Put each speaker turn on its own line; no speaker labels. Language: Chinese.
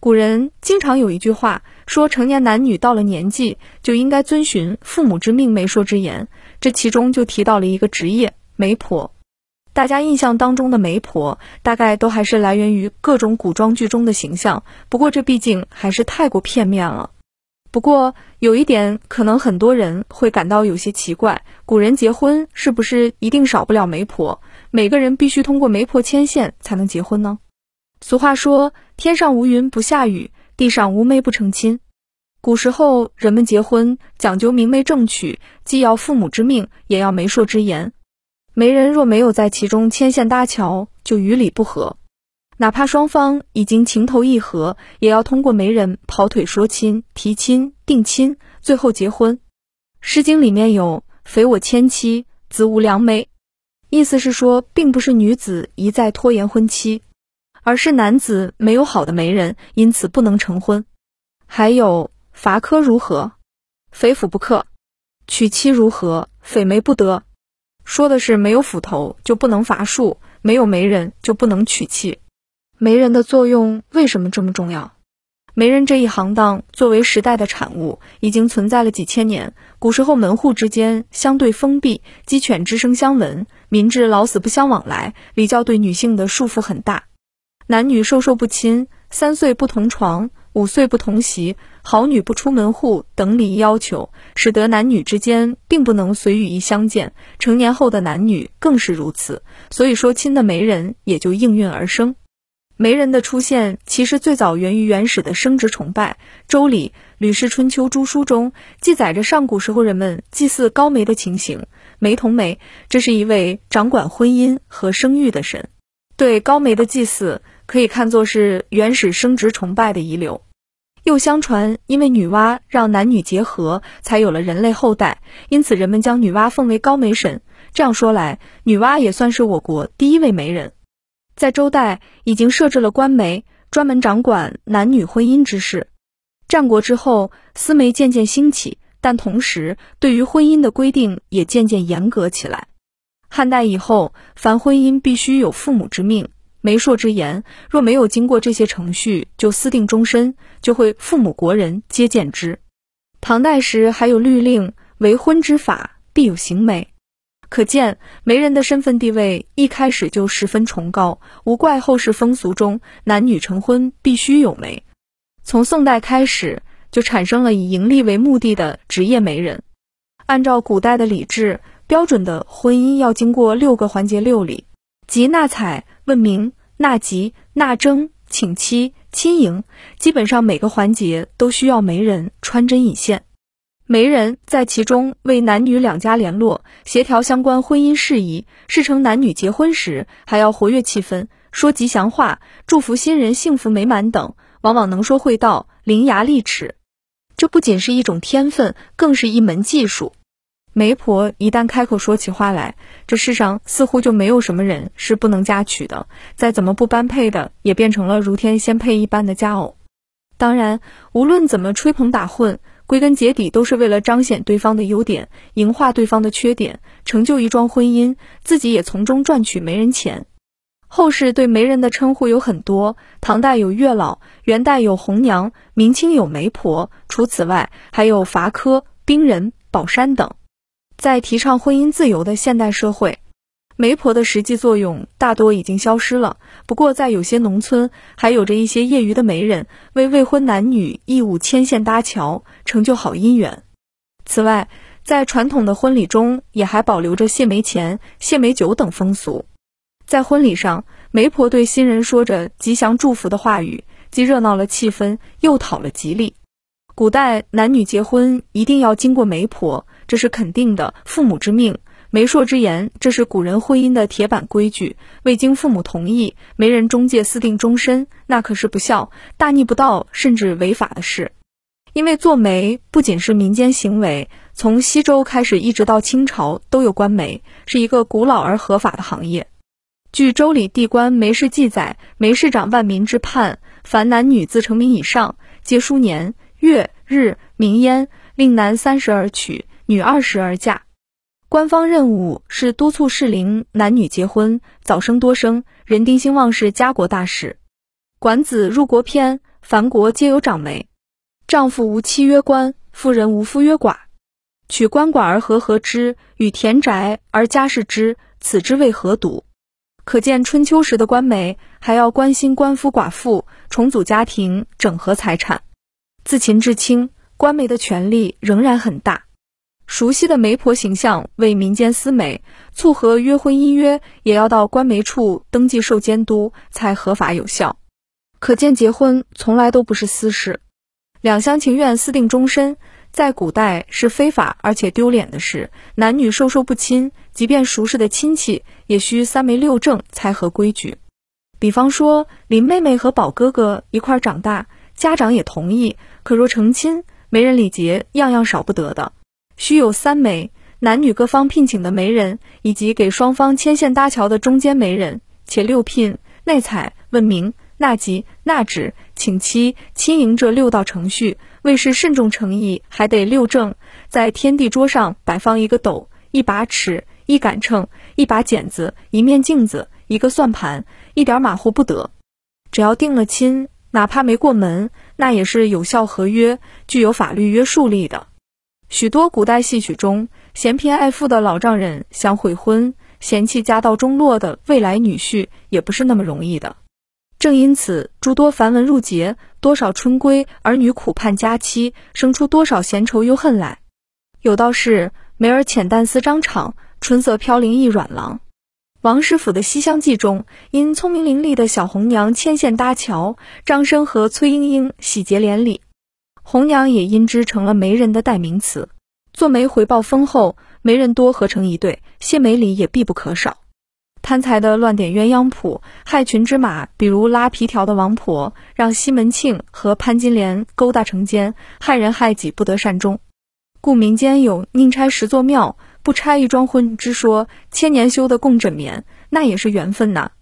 古人经常有一句话说，成年男女到了年纪就应该遵循父母之命、媒妁之言。这其中就提到了一个职业——媒婆。大家印象当中的媒婆，大概都还是来源于各种古装剧中的形象。不过这毕竟还是太过片面了。不过有一点，可能很多人会感到有些奇怪：古人结婚是不是一定少不了媒婆？每个人必须通过媒婆牵线才能结婚呢？俗话说：“天上无云不下雨，地上无媒不成亲。”古时候人们结婚讲究明媒正娶，既要父母之命，也要媒妁之言。媒人若没有在其中牵线搭桥，就与理不合。哪怕双方已经情投意合，也要通过媒人跑腿说亲、提亲、定亲，最后结婚。《诗经》里面有“匪我千妻，子无良媒”，意思是说，并不是女子一再拖延婚期，而是男子没有好的媒人，因此不能成婚。还有“伐柯如何，匪斧不克；娶妻如何，匪媒不得”，说的是没有斧头就不能伐树，没有媒人就不能娶妻。媒人的作用为什么这么重要？媒人这一行当作为时代的产物，已经存在了几千年。古时候门户之间相对封闭，鸡犬之声相闻，民至老死不相往来，礼教对女性的束缚很大，男女授受不亲，三岁不同床，五岁不同席，好女不出门户等礼仪要求，使得男女之间并不能随语意相见。成年后的男女更是如此，所以说亲的媒人也就应运而生。媒人的出现，其实最早源于原始的生殖崇拜。《周礼·吕氏春秋·诸书》中记载着上古时候人们祭祀高媒的情形。媒同媒，这是一位掌管婚姻和生育的神。对高媒的祭祀，可以看作是原始生殖崇拜的遗留。又相传，因为女娲让男女结合，才有了人类后代，因此人们将女娲奉为高媒神。这样说来，女娲也算是我国第一位媒人。在周代已经设置了官媒，专门掌管男女婚姻之事。战国之后，私媒渐渐兴起，但同时对于婚姻的规定也渐渐严格起来。汉代以后，凡婚姻必须有父母之命、媒妁之言，若没有经过这些程序就私定终身，就会父母国人皆见之。唐代时还有律令，为婚之法必有行媒。可见媒人的身份地位一开始就十分崇高，无怪后世风俗中男女成婚必须有媒。从宋代开始，就产生了以盈利为目的的职业媒人。按照古代的礼制，标准的婚姻要经过六个环节六礼，即纳采、问名、纳吉、纳征、请妻、亲迎，基本上每个环节都需要媒人穿针引线。媒人在其中为男女两家联络、协调相关婚姻事宜；事成男女结婚时，还要活跃气氛，说吉祥话，祝福新人幸福美满等。往往能说会道，伶牙俐齿。这不仅是一种天分，更是一门技术。媒婆一旦开口说起话来，这世上似乎就没有什么人是不能嫁娶的。再怎么不般配的，也变成了如天仙配一般的佳偶。当然，无论怎么吹捧打混。归根结底都是为了彰显对方的优点，营化对方的缺点，成就一桩婚姻，自己也从中赚取媒人钱。后世对媒人的称呼有很多，唐代有月老，元代有红娘，明清有媒婆。除此外，还有伐科、兵人、宝山等。在提倡婚姻自由的现代社会。媒婆的实际作用大多已经消失了，不过在有些农村还有着一些业余的媒人，为未婚男女义务牵线搭桥，成就好姻缘。此外，在传统的婚礼中，也还保留着谢媒钱、谢媒酒等风俗。在婚礼上，媒婆对新人说着吉祥祝福的话语，既热闹了气氛，又讨了吉利。古代男女结婚一定要经过媒婆，这是肯定的，父母之命。媒妁之言，这是古人婚姻的铁板规矩。未经父母同意，媒人中介私定终身，那可是不孝、大逆不道，甚至违法的事。因为做媒不仅是民间行为，从西周开始一直到清朝都有官媒，是一个古老而合法的行业。据《周礼·地官媒事》记载，媒事长万民之判，凡男女自成名以上，皆书年月日名焉，令男三十而娶，女二十而嫁。官方任务是督促适龄男女结婚，早生多生，人丁兴旺是家国大事。《管子·入国篇》凡国皆有长媒。丈夫无妻曰官，妇人无夫曰寡。取官寡而和合之，与田宅而家事之，此之谓何独？可见春秋时的官媒还要关心官夫寡妇，重组家庭，整合财产。自秦至清，官媒的权力仍然很大。熟悉的媒婆形象为民间私媒，促和约婚姻约也要到官媒处登记受监督才合法有效。可见结婚从来都不是私事，两厢情愿私定终身，在古代是非法而且丢脸的事。男女授受不亲，即便熟识的亲戚，也需三媒六证才合规矩。比方说林妹妹和宝哥哥一块长大，家长也同意，可若成亲，媒人礼节样样少不得的。须有三媒，男女各方聘请的媒人，以及给双方牵线搭桥的中间媒人，且六聘、内采、问名、纳吉、纳指、请期、亲迎这六道程序，为是慎重诚意，还得六正。在天地桌上摆放一个斗、一把尺、一杆秤、一把剪子、一面镜子、一个算盘，一点马虎不得。只要定了亲，哪怕没过门，那也是有效合约，具有法律约束力的。许多古代戏曲中，嫌贫爱富的老丈人想悔婚，嫌弃家道中落的未来女婿也不是那么容易的。正因此，诸多繁文缛节，多少春闺儿女苦盼佳期，生出多少闲愁忧恨来。有道是：“梅儿浅淡思张敞，春色飘零忆软郎。”王师傅的《西厢记》中，因聪明伶俐的小红娘牵线搭桥，张生和崔莺莺喜结连理。红娘也因之成了媒人的代名词。做媒回报丰厚，媒人多合成一对，谢媒礼也必不可少。贪财的乱点鸳鸯谱，害群之马，比如拉皮条的王婆，让西门庆和潘金莲勾搭成奸，害人害己，不得善终。故民间有宁拆十座庙，不拆一桩婚之说。千年修的共枕眠，那也是缘分呐。